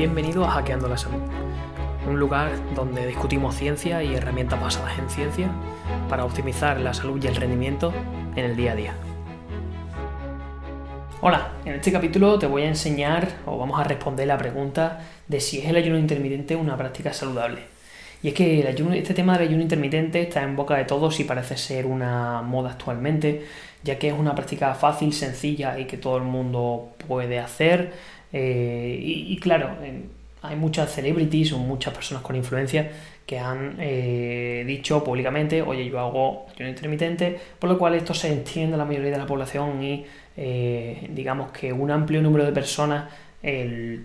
Bienvenido a Hackeando la Salud, un lugar donde discutimos ciencia y herramientas basadas en ciencia para optimizar la salud y el rendimiento en el día a día. Hola, en este capítulo te voy a enseñar o vamos a responder la pregunta de si es el ayuno intermitente una práctica saludable. Y es que este tema del ayuno intermitente está en boca de todos y parece ser una moda actualmente, ya que es una práctica fácil, sencilla y que todo el mundo puede hacer. Eh, y, claro, hay muchas celebrities o muchas personas con influencia que han eh, dicho públicamente, oye, yo hago ayuno intermitente, por lo cual esto se extiende a la mayoría de la población y eh, digamos que un amplio número de personas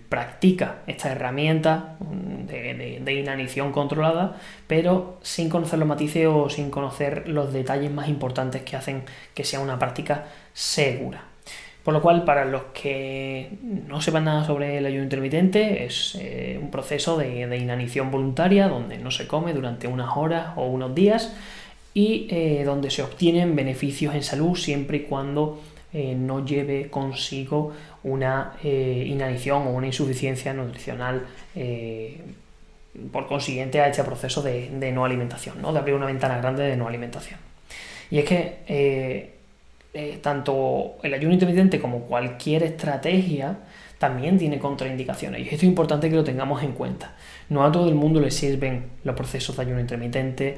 practica esta herramienta de, inanición controlada, pero sin conocer los matices o sin conocer los detalles más importantes que hacen que sea una práctica segura. Por lo cual, para los que no sepan nada sobre el ayuno intermitente, es eh, un proceso de, inanición voluntaria donde no se come durante unas horas o unos días y eh, donde se obtienen beneficios en salud siempre y cuando eh, no lleve consigo una inanición o una insuficiencia nutricional por consiguiente a este proceso de, no alimentación, ¿no? de abrir una ventana grande de no alimentación. Y es que tanto el ayuno intermitente como cualquier estrategia también tiene contraindicaciones y esto es importante que lo tengamos en cuenta. No a todo el mundo le sirven los procesos de ayuno intermitente,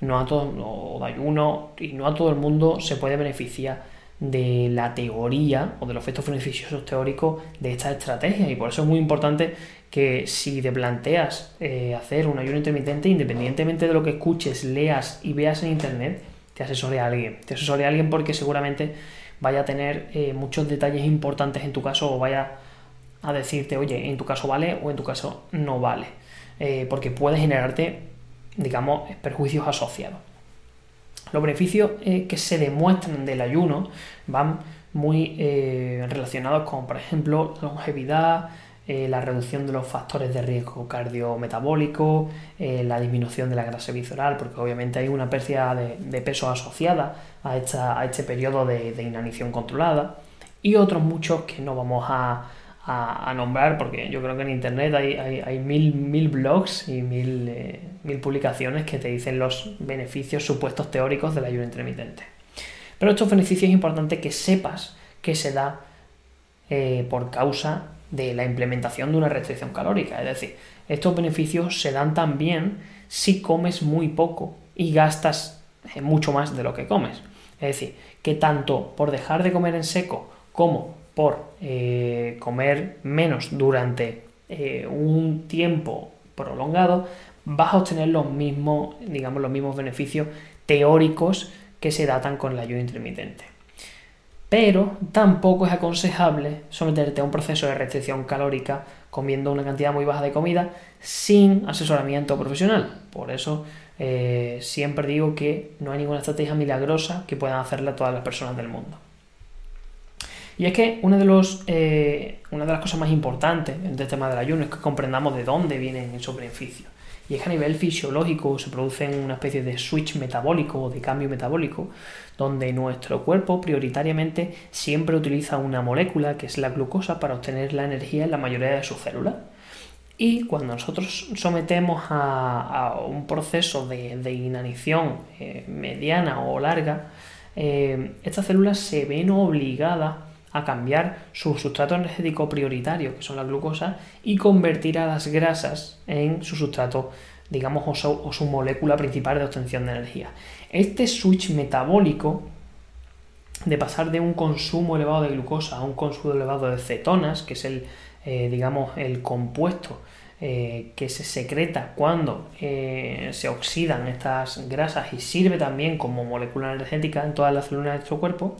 no a todo o de ayuno y no a todo el mundo se puede beneficiar de la teoría o de los efectos beneficiosos teóricos de esta estrategia y por eso es muy importante que si te planteas eh, hacer un ayuno intermitente, independientemente de lo que escuches, leas y veas en internet, te asesore a alguien. Te asesore a alguien porque seguramente vaya a tener eh, muchos detalles importantes en tu caso o vaya a decirte, oye, en tu caso vale o en tu caso no vale. Eh, porque puede generarte, digamos, perjuicios asociados. Los beneficios eh, que se demuestran del ayuno van muy relacionados con, por ejemplo, longevidad, eh, la reducción de los factores de riesgo cardiometabólico, la disminución de la grasa visceral, porque obviamente hay una pérdida de, peso asociada a, este periodo de inanición controlada, y otros muchos que no vamos a, a, nombrar, porque yo creo que en Internet hay, hay, mil, mil, blogs y mil, eh, mil, publicaciones que te dicen los beneficios supuestos teóricos del ayuno intermitente. Pero estos beneficios es importante que sepas que se da eh, por causa de la implementación de una restricción calórica. Es decir, estos beneficios se dan también si comes muy poco y gastas eh, mucho más de lo que comes. Es decir, que tanto por dejar de comer en seco como por eh, comer menos durante eh, un tiempo prolongado, vas a obtener los mismos, digamos, los mismos beneficios teóricos que se datan con el ayuno intermitente. Pero tampoco es aconsejable someterte a un proceso de restricción calórica comiendo una cantidad muy baja de comida sin asesoramiento profesional. Por eso eh, siempre digo que no hay ninguna estrategia milagrosa que puedan hacerla todas las personas del mundo. Y es que una de, eh, las cosas más importantes del tema del ayuno es que comprendamos de dónde vienen esos beneficios. Y es que a nivel fisiológico se produce una especie de switch metabólico o de cambio metabólico, donde nuestro cuerpo prioritariamente siempre utiliza una molécula que es la glucosa para obtener la energía en la mayoría de sus células. Y cuando nosotros sometemos a, un proceso de, inanición eh, mediana o larga, eh, estas células se ven obligadas a cambiar su sustrato energético prioritario, que son las glucosas, y convertir a las grasas en su sustrato, digamos, o su, molécula principal de obtención de energía. Este switch metabólico de pasar de un consumo elevado de glucosa a un consumo elevado de cetonas, que es el, eh, digamos, el compuesto eh, que se secreta cuando eh, se oxidan estas grasas y sirve también como molécula energética en todas las células de nuestro cuerpo,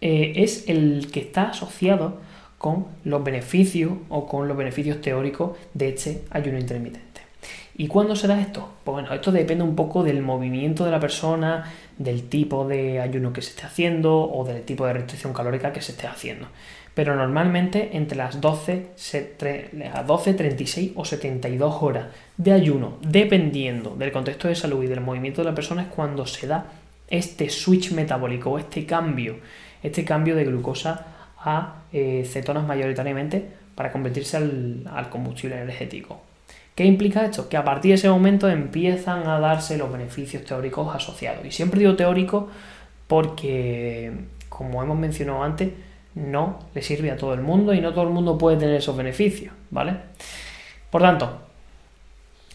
eh, es el que está asociado con los beneficios o con los beneficios teóricos de este ayuno intermitente. ¿Y cuándo se da esto? Pues bueno, esto depende un poco del movimiento de la persona, del tipo de ayuno que se esté haciendo o del tipo de restricción calórica que se esté haciendo. Pero normalmente entre las 12, 12, 36 o 72 horas de ayuno, dependiendo del contexto de salud y del movimiento de la persona, es cuando se da este switch metabólico este cambio este cambio de glucosa a eh, cetonas mayoritariamente para convertirse al, combustible energético. ¿Qué implica esto? Que a partir de ese momento empiezan a darse los beneficios teóricos asociados. Y siempre digo teórico porque, como hemos mencionado antes, no le sirve a todo el mundo y no todo el mundo puede tener esos beneficios, ¿vale? Por tanto,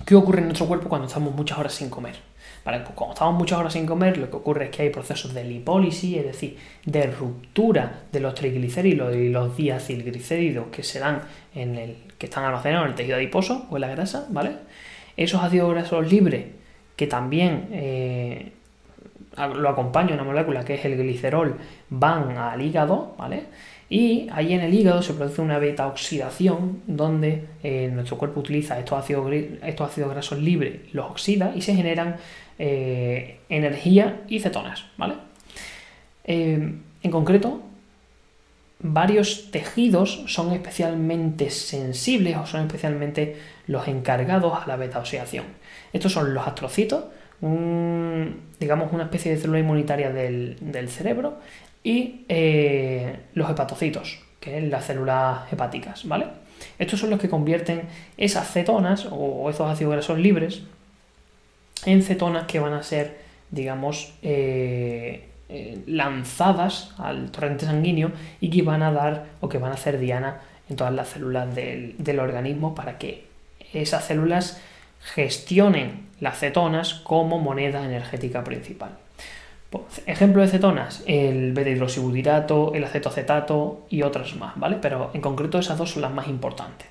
¿qué ocurre en nuestro cuerpo cuando estamos muchas horas sin comer? Pues cuando estamos muchas horas sin comer, lo que ocurre es que hay procesos de lipólisis, es decir, de ruptura de los triglicéridos y los diacilglicéridos que se dan en el que están almacenados en el tejido adiposo o en la grasa, ¿vale? Esos ácidos grasos libres que también eh, lo acompaña una molécula que es el glicerol, van al hígado, ¿vale? Y ahí en el hígado se produce una beta oxidación donde eh, nuestro cuerpo utiliza estos ácidos, estos ácidos grasos libres, los oxida y se generan eh, energía y cetonas, ¿vale? Eh, en concreto, varios tejidos son especialmente sensibles o son especialmente los encargados a la beta oxidación. Estos son los astrocitos, digamos una especie de célula inmunitaria del, cerebro, y eh, los hepatocitos, que es las células hepáticas, ¿vale? Estos son los que convierten esas cetonas o esos ácidos grasos libres en cetonas que van a ser, digamos, eh, eh, lanzadas al torrente sanguíneo y que van a dar o que van a hacer diana en todas las células del, del organismo para que esas células gestionen las cetonas como moneda energética principal. Pues, ejemplo de cetonas, el beta-hidroxibutirato, el acetoacetato y otras más, ¿vale? Pero en concreto esas dos son las más importantes.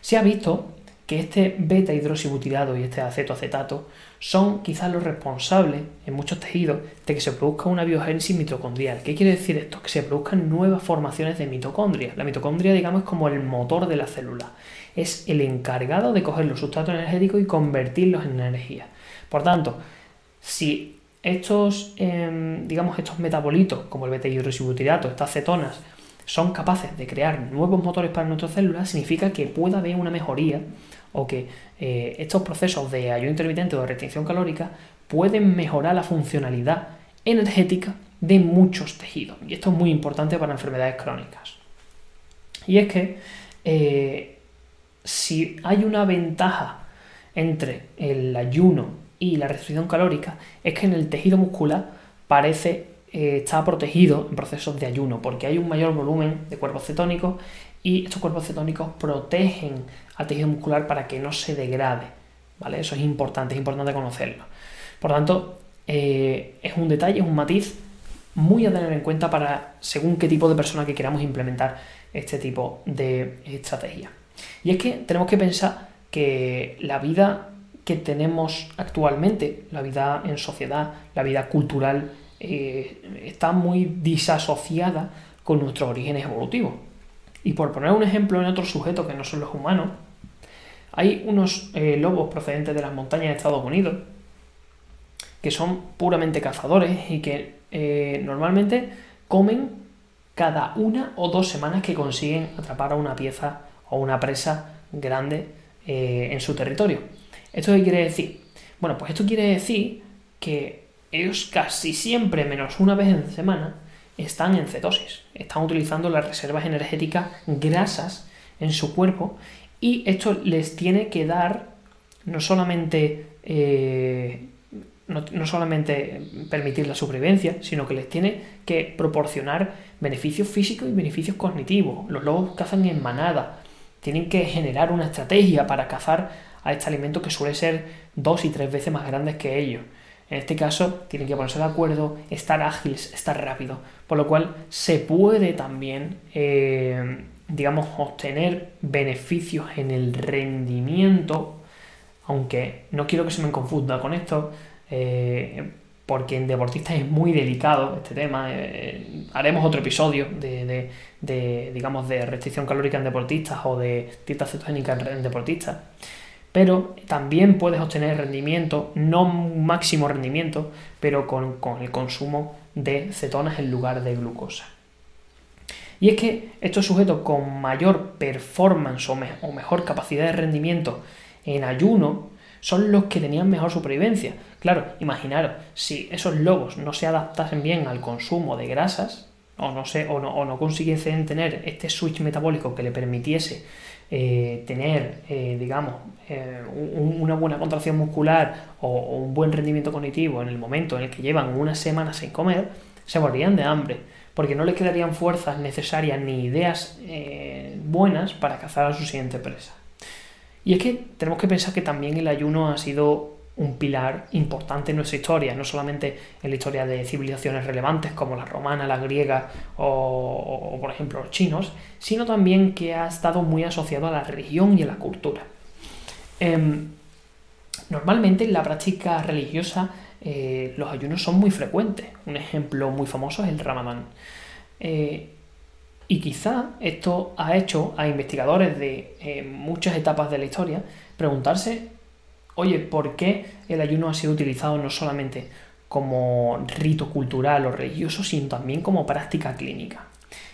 Se ha visto que este beta-hidroxibutirado y este acetoacetato son quizás los responsables en muchos tejidos de que se produzca una biogénesis mitocondrial. ¿Qué quiere decir esto? Que se produzcan nuevas formaciones de mitocondria. La mitocondria, digamos, es como el motor de la célula. Es el encargado de coger los sustratos energéticos y convertirlos en energía. Por tanto, si estos, em, digamos, estos metabolitos, como el beta-hidroxibutirato, estas cetonas, son capaces de crear nuevos motores para nuestras células, significa que puede haber una mejoría o que eh, estos procesos de ayuno intermitente o de restricción calórica pueden mejorar la funcionalidad energética de muchos tejidos. Y esto es muy importante para enfermedades crónicas. Y es que eh, si hay una ventaja entre el ayuno y la restricción calórica es que en el tejido muscular parece eh, estar protegido en procesos de ayuno, porque hay un mayor volumen de cuerpos cetónicos y estos cuerpos cetónicos protegen al tejido muscular para que no se degrade. ¿vale? Eso es importante, es importante conocerlo. Por tanto, eh, es un detalle, es un matiz muy a tener en cuenta para según qué tipo de persona que queramos implementar este tipo de estrategia. Y es que tenemos que pensar que la vida que tenemos actualmente, la vida en sociedad, la vida cultural, eh, está muy disasociada con nuestros orígenes evolutivos. Y por poner un ejemplo en otros sujetos que no son los humanos, hay unos eh, lobos procedentes de las montañas de Estados Unidos que son puramente cazadores y que eh, normalmente comen cada una o dos semanas que consiguen atrapar a una pieza o una presa grande en su territorio. ¿Esto qué quiere decir? Bueno, pues esto quiere decir que ellos casi siempre, menos una vez en semana, están en cetosis. Están utilizando las reservas energéticas grasas en su cuerpo y esto les tiene que dar no solamente, eh, no, solamente permitir la supervivencia, sino que les tiene que proporcionar beneficios físicos y beneficios cognitivos. Los lobos cazan en manada, tienen que generar una estrategia para cazar a este alimento que suele ser dos y tres veces más grandes que ellos. En este caso, tienen que ponerse de acuerdo, estar ágiles, estar rápido, por lo cual se puede también, eh, digamos, obtener beneficios en el rendimiento, aunque no quiero que se me confunda con esto, eh, porque en deportistas es muy delicado este tema. Eh, haremos otro episodio de, digamos, de restricción calórica en deportistas o de dieta cetogénica en deportistas pero también puedes obtener rendimiento, no máximo rendimiento, pero con, el consumo de cetonas en lugar de glucosa. Y es que estos sujetos con mayor performance o, mejor capacidad de rendimiento en ayuno son los que tenían mejor supervivencia. Claro, imaginaros, si esos lobos no se adaptasen bien al consumo de grasas, o no, sé, o no consiguiesen tener este switch metabólico que le permitiese eh, tener, eh, digamos, eh, una buena contracción muscular o, un buen rendimiento cognitivo en el momento en el que llevan una semana sin comer, se morirían de hambre, porque no les quedarían fuerzas necesarias ni ideas buenas para cazar a su siguiente presa. Y es que tenemos que pensar que también el ayuno ha sido un pilar importante en nuestra historia, no solamente en la historia de civilizaciones relevantes como la romana, la griega o, por ejemplo los chinos, sino también que ha estado muy asociado a la religión y a la cultura. Em, normalmente en la práctica religiosa eh, los ayunos son muy frecuentes. Un ejemplo muy famoso es el ramadán. Eh, y quizá esto ha hecho a investigadores de eh, muchas etapas de la historia preguntarse oye, ¿por qué el ayuno ha sido utilizado no solamente como rito cultural o religioso, sino también como práctica clínica?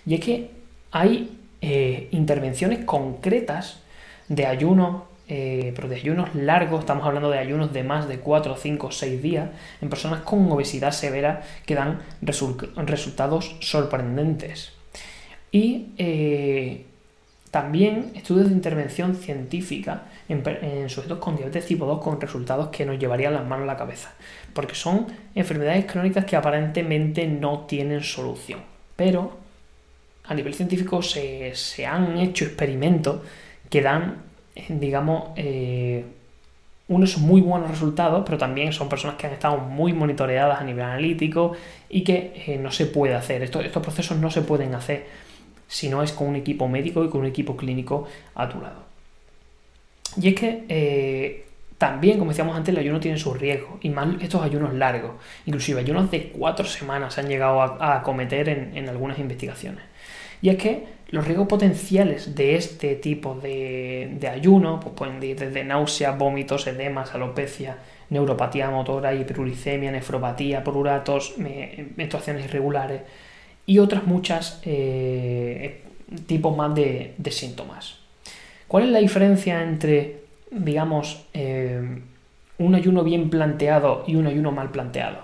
Y es que hay eh, intervenciones concretas de ayuno, eh, pero de ayunos largos, estamos hablando de ayunos de más de 4, 5, 6 días, en personas con obesidad severa que dan resultados sorprendentes. Y eh, también estudios de intervención científica en, sujetos con diabetes tipo 2 con resultados que nos llevarían las manos a la cabeza, porque son enfermedades crónicas que aparentemente no tienen solución. Pero a nivel científico se, han hecho experimentos que dan, digamos, eh, unos muy buenos resultados, pero también son personas que han estado muy monitoreadas a nivel analítico y que eh, no se puede hacer. estos procesos no se pueden hacer si no es con un equipo médico y con un equipo clínico a tu lado. Y es que eh, también, como decíamos antes, el ayuno tiene sus riesgos, y más estos ayunos largos, inclusive ayunos de cuatro semanas se han llegado a, acometer en, algunas investigaciones. Y es que los riesgos potenciales de este tipo de, ayuno pues pueden ir desde náuseas, vómitos, edemas, alopecia, neuropatía motora, hiperuricemia, nefropatía, pruratos, menstruaciones irregulares, y otras muchas eh, tipos más de, síntomas. ¿Cuál es la diferencia entre, digamos, eh, un ayuno bien planteado y un ayuno mal planteado?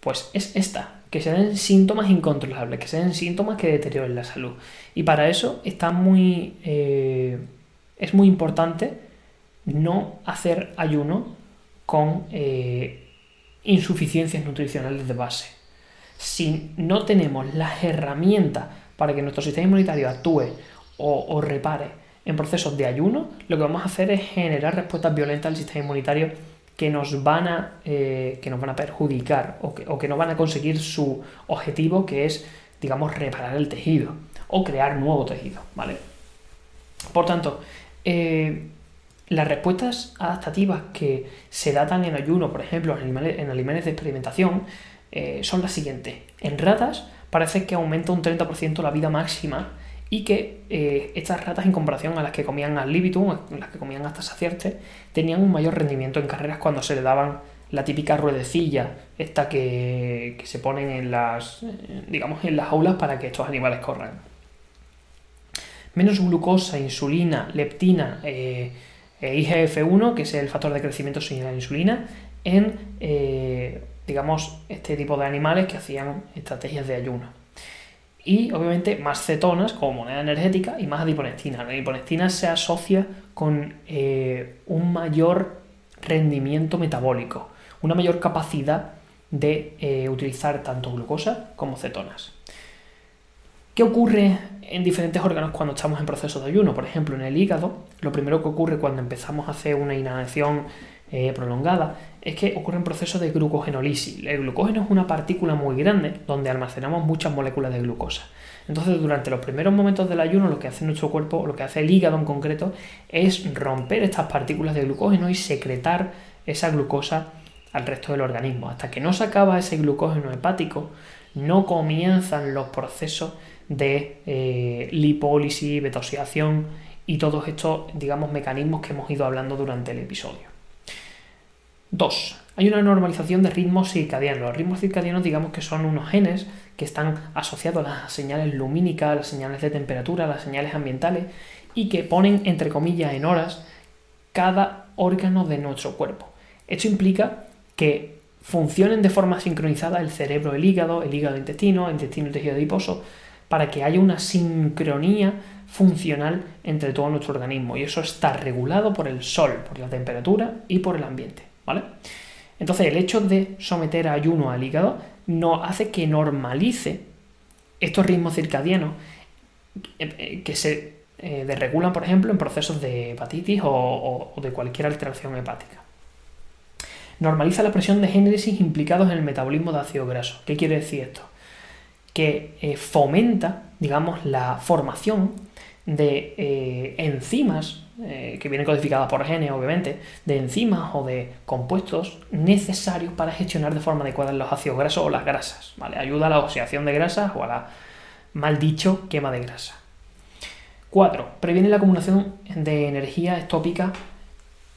Pues es esta, que se den síntomas incontrolables, que se den síntomas que deterioren la salud. Y para eso está muy, eh, es muy importante no hacer ayuno con insuficiencias nutricionales de base si no tenemos las herramientas para que nuestro sistema inmunitario actúe o, repare en procesos de ayuno, lo que vamos a hacer es generar respuestas violentas al sistema inmunitario que nos van a, eh, que nos van a perjudicar o que, o que no van a conseguir su objetivo, que es, digamos, reparar el tejido o crear nuevo tejido, ¿vale? Por tanto, eh, las respuestas adaptativas que se datan en ayuno, por ejemplo, en animales, en animales de experimentación, eh, son las siguientes. En ratas parece que aumenta un 30% la vida máxima y que eh, estas ratas en comparación a las que comían al libitum, las que comían hasta saciarte, tenían un mayor rendimiento en carreras cuando se le daban la típica ruedecilla, esta que, se ponen en las, eh, digamos, en las aulas para que estos animales corran. Menos glucosa, insulina, leptina IGF-1, que es el factor de crecimiento sin la insulina, en digamos, este tipo de animales que hacían estrategias de ayuno. Y obviamente más cetonas como moneda energética y más adiponectina. La adiponectina se asocia con eh, un mayor rendimiento metabólico, una mayor capacidad de eh, utilizar tanto glucosa como cetonas. ¿Qué ocurre en diferentes órganos cuando estamos en proceso de ayuno? Por ejemplo, en el hígado, lo primero que ocurre cuando empezamos a hacer una inhalación eh, prolongada es que ocurre un proceso de glucogenolisis. El glucógeno es una partícula muy grande donde almacenamos muchas moléculas de glucosa. Entonces, durante los primeros momentos del ayuno, lo que hace nuestro cuerpo, lo que hace el hígado en concreto, es romper estas partículas de glucógeno y secretar esa glucosa al resto del organismo. Hasta que no se acaba ese glucógeno hepático, no comienzan los procesos de eh, lipólisis, betoxidación y todos estos, digamos, mecanismos que hemos ido hablando durante el episodio. 2. Hay una normalización de ritmos circadianos. Los ritmos circadianos digamos que son unos genes que están asociados a las señales lumínicas, a las señales de temperatura, a las señales ambientales y que ponen entre comillas en horas cada órgano de nuestro cuerpo. Esto implica que funcionen de forma sincronizada el cerebro, el hígado, el hígado, el intestino, el intestino, el tejido adiposo, para que haya una sincronía funcional entre todo nuestro organismo. Y eso está regulado por el sol, por la temperatura y por el ambiente. ¿Vale? Entonces, el hecho de someter ayuno al hígado nos hace que normalice estos ritmos circadianos eh, eh, que se eh, desregulan, por ejemplo, en procesos de hepatitis o, de cualquier alteración hepática. Normaliza la presión de génesis implicados en el metabolismo de ácido graso. ¿Qué quiere decir esto? Que fomenta, digamos, la formación de enzimas que vienen codificadas por genes, obviamente, de enzimas o de compuestos necesarios para gestionar de forma adecuada los ácidos grasos o las grasas. ¿vale? Ayuda a la oxidación de grasas o a la, mal dicho, quema de grasa. 4. Previene la acumulación de energía estópica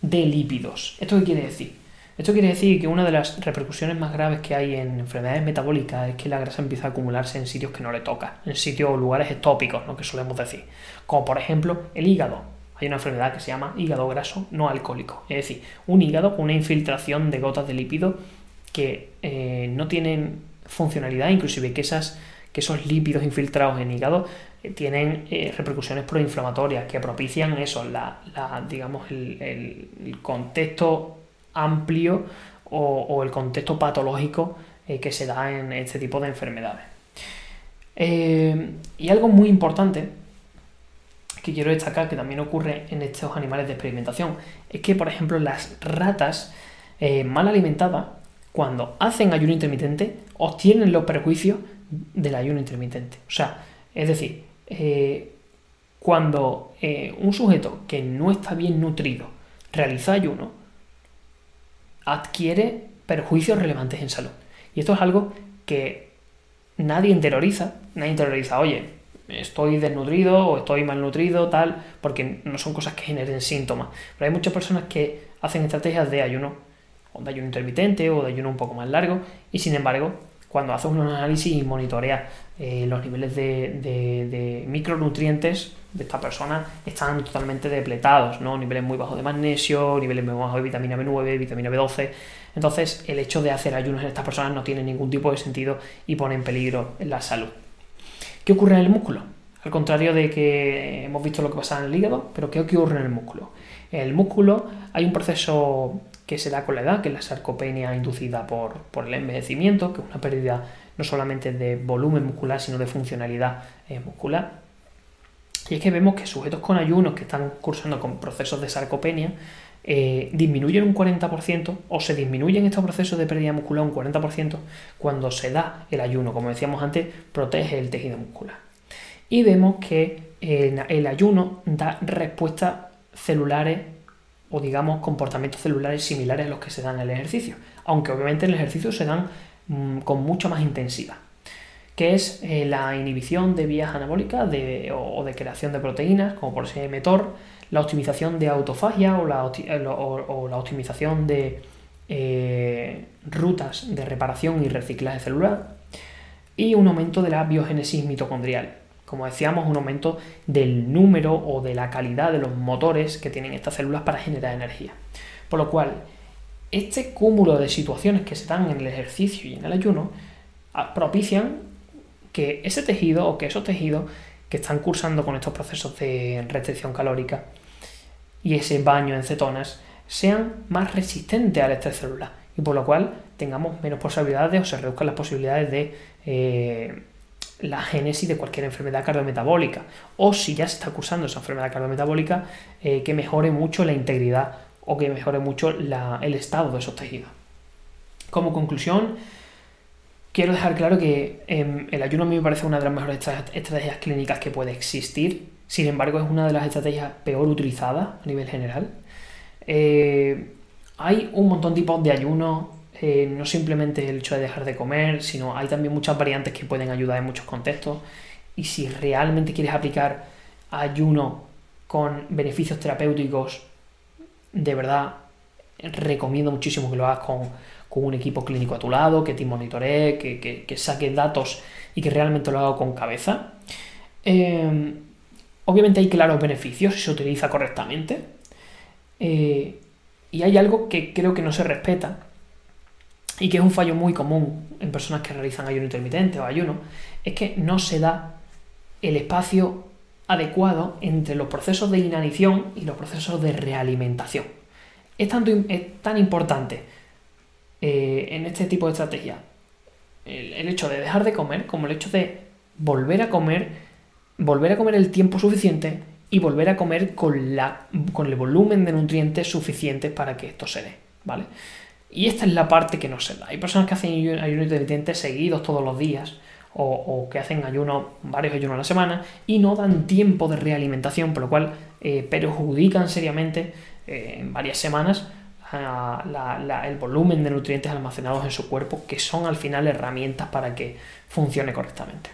de lípidos. ¿Esto qué quiere decir? Esto quiere decir que una de las repercusiones más graves que hay en enfermedades metabólicas es que la grasa empieza a acumularse en sitios que no le toca, en sitios o lugares estópicos, lo que solemos decir. Como por ejemplo el hígado. Hay una enfermedad que se llama hígado graso no alcohólico. Es decir, un hígado con una infiltración de gotas de lípido que eh, no tienen funcionalidad, inclusive que, esas, que esos lípidos infiltrados en hígado tienen eh, repercusiones proinflamatorias que propician eso, la, digamos, el, contexto amplio o, el contexto patológico eh, que se da en este tipo de enfermedades. Eh, y algo muy importante que quiero destacar que también ocurre en estos animales de experimentación es que, por ejemplo, las ratas mal alimentadas, cuando hacen ayuno intermitente, obtienen los perjuicios del ayuno intermitente. O sea, es decir, eh, cuando eh, un sujeto que no está bien nutrido realiza ayuno, adquiere perjuicios relevantes en salud. Y esto es algo que nadie interioriza, nadie interioriza, oye, estoy desnutrido o estoy malnutrido, tal, porque no son cosas que generen síntomas. Pero hay muchas personas que hacen estrategias de ayuno, o de ayuno intermitente, o de ayuno un poco más largo, y sin embargo cuando haces un análisis y monitoreas eh, los niveles de, micronutrientes de esta persona están totalmente depletados, ¿no? Niveles muy bajos de magnesio, niveles muy bajos de vitamina B9, vitamina B12. Entonces, el hecho de hacer ayunos en estas personas no tiene ningún tipo de sentido y pone en peligro la salud. ¿Qué ocurre en el músculo? Al contrario de que hemos visto lo que pasa en el hígado, pero ¿qué ocurre en el músculo? En el músculo hay un proceso que se da con la edad, que es la sarcopenia inducida por, el envejecimiento, que es una pérdida no solamente de volumen muscular, sino de funcionalidad eh, muscular. Y es que vemos que sujetos con ayunos que están cursando con procesos de sarcopenia eh, disminuyen un 40% o se disminuyen estos procesos de pérdida muscular un 40% cuando se da el ayuno. Como decíamos antes, protege el tejido muscular. Y vemos que el ayuno da respuestas celulares o digamos comportamientos celulares similares a los que se dan en el ejercicio, aunque obviamente en el ejercicio se dan mm, con mucha más intensidad, que es eh, la inhibición de vías anabólicas o, de creación de proteínas, como por ejemplo METOR, la optimización de autofagia o la, eh, optimización de eh, rutas de reparación y reciclaje celular, y un aumento de la biogénesis mitocondrial, como decíamos, un aumento del número o de la calidad de los motores que tienen estas células para generar energía. Por lo cual, este cúmulo de situaciones que se dan en el ejercicio y en el ayuno ah, propician que ese tejido o que esos tejidos que están cursando con estos procesos de restricción calórica y ese baño en cetonas sean más resistentes al estrés celular y por lo cual tengamos menos posibilidades o se reduzcan las posibilidades de eh, la génesis de cualquier enfermedad cardiometabólica. O si ya se está acusando esa enfermedad cardiometabólica, eh, que mejore mucho la integridad o que mejore mucho el estado de esos tejidos. Como conclusión, quiero dejar claro que em, el ayuno a mí me parece una de las mejores estrategias clínicas que puede existir. Sin embargo, es una de las estrategias peor utilizadas a nivel general. Eh, hay un montón de tipos de ayuno eh, no simplemente el hecho de dejar de comer, sino hay también muchas variantes que pueden ayudar en muchos contextos. Y si realmente quieres aplicar ayuno con beneficios terapéuticos, de verdad recomiendo muchísimo que lo hagas con, un equipo clínico a tu lado, que te monitoree, que, que, saque datos y que realmente lo haga con cabeza. Eh, obviamente hay claros beneficios si se utiliza correctamente. Eh, y hay algo que creo que no se respeta, y que es un fallo muy común en personas que realizan ayuno intermitente o ayuno, es que no se da el espacio adecuado entre los procesos de inanición y los procesos de realimentación. Es, tanto, es tan importante eh, en este tipo de estrategia el, hecho de dejar de comer como el hecho de volver a comer, volver a comer el tiempo suficiente y volver a comer con, la, con el volumen de nutrientes suficientes para que esto se dé, ¿vale? Y esta es la parte que no se da. Hay personas que hacen ayunos intermitentes seguidos todos los días o, que hacen ayunos, varios ayunos a la semana y no dan tiempo de realimentación, por lo cual eh, perjudican seriamente eh, en varias semanas el volumen de nutrientes almacenados en su cuerpo, que son al final herramientas para que funcione correctamente.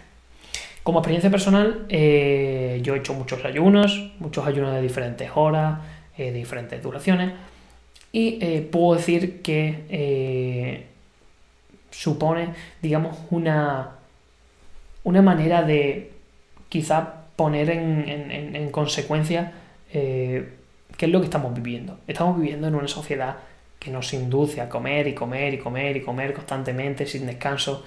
Como experiencia personal, eh, yo he hecho muchos ayunos, muchos ayunos de diferentes horas, de diferentes duraciones, y puedo decir que supone, digamos, una, una manera de quizá poner en, consecuencia eh, qué es lo que estamos viviendo. Estamos viviendo en una sociedad que nos induce a comer y comer y comer y comer constantemente sin descanso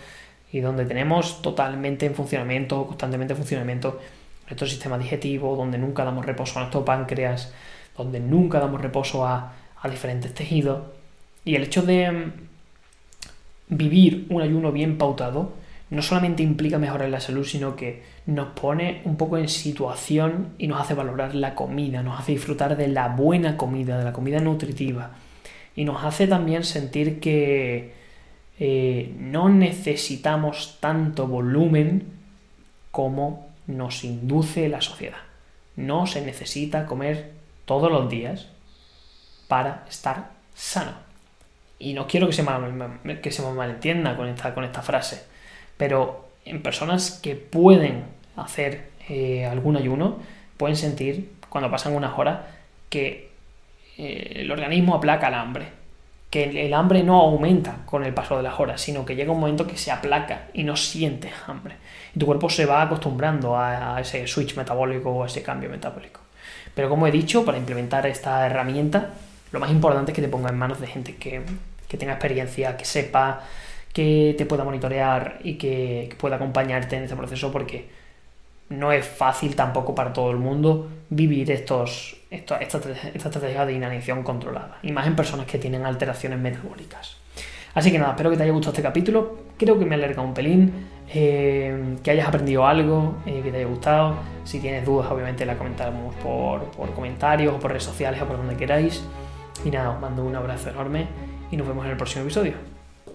y donde tenemos totalmente en funcionamiento, constantemente en funcionamiento nuestro sistema digestivo, donde nunca damos reposo a nuestro páncreas, donde nunca damos reposo a, a diferentes tejidos. Y el hecho de mm, vivir un ayuno bien pautado no solamente implica mejorar la salud, sino que nos pone un poco en situación y nos hace valorar la comida, nos hace disfrutar de la buena comida, de la comida nutritiva. Y nos hace también sentir que eh, no necesitamos tanto volumen como nos induce la sociedad. No se necesita comer todos los días para estar sano. Y no quiero que se, me, que se malentienda con esta, con esta frase pero en personas que pueden hacer eh, algún ayuno, pueden sentir cuando pasan unas horas que eh, el organismo aplaca el hambre, que el, hambre no aumenta con el paso de las horas, sino que llega un momento que se aplaca y no sientes hambre. Y tu cuerpo se va acostumbrando a, ese switch metabólico o a ese cambio metabólico. Pero como he dicho, para implementar esta herramienta, lo más importante es que te ponga en manos de gente que, que tenga experiencia, que sepa que te pueda monitorear y que, pueda acompañarte en este proceso porque no es fácil tampoco para todo el mundo vivir estos, esta, estrategia de inanición controlada, y más en personas que tienen alteraciones metabólicas. Así que nada, espero que te haya gustado este capítulo. Creo que me alerga un pelín, eh, que hayas aprendido algo, eh, que te haya gustado. Si tienes dudas, obviamente la comentaremos por, por comentarios o por redes sociales o por donde queráis. Y nada, os mando un abrazo enorme y nos vemos en el próximo episodio.